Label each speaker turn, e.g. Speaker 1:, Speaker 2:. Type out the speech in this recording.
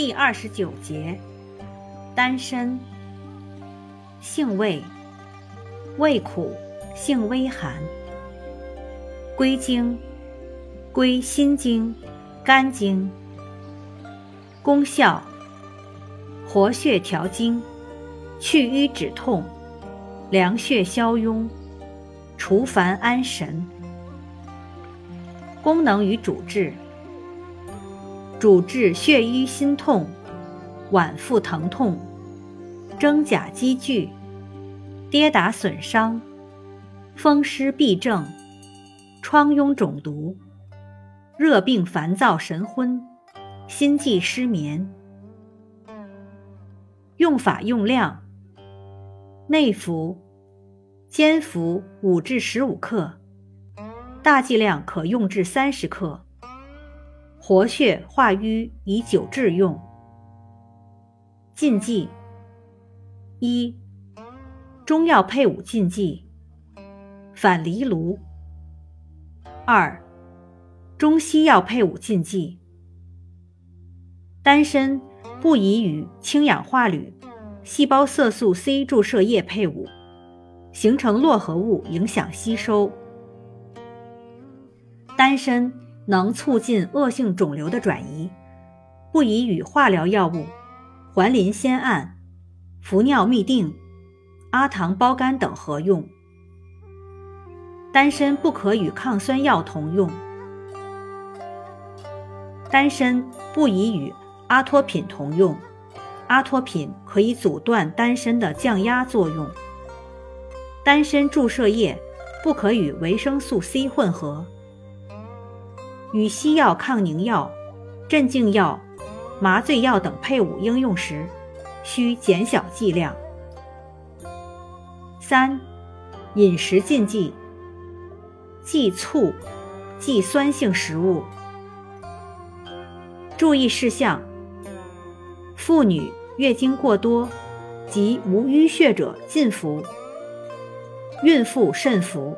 Speaker 1: 第二十九节，丹参，性味，味苦，性微寒。归经，归心经、肝经。功效，活血调经，去瘀止痛，凉血消痈，除烦安神。功能与主治。主治血瘀心痛、脘腹疼痛、真假积聚、跌打损伤、风湿痹症、疮痈肿毒、热病烦躁神昏、心悸失眠。用法用量：内服，煎服五至十五克，大剂量可用至三十克。活血化瘀，以久治用。禁忌：一、中药配伍禁忌：反藜芦。二、中西药配伍禁忌：丹参不宜与氢氧化铝、细胞色素 C 注射液配伍，形成络合物，影响吸收。丹参。能促进恶性肿瘤的转移，不宜与化疗药物环磷酰胺、氟尿嘧啶、阿糖胞苷等合用。丹参不可与抗酸药同用。丹参不宜与阿托品同用，阿托品可以阻断丹参的降压作用。丹参注射液不可与维生素 C 混合。与西药抗凝药、镇静药、麻醉药等配伍应用时，需减小剂量。三、饮食禁忌：忌醋，忌酸性食物。注意事项：妇女月经过多及无淤血者禁服，孕妇慎服。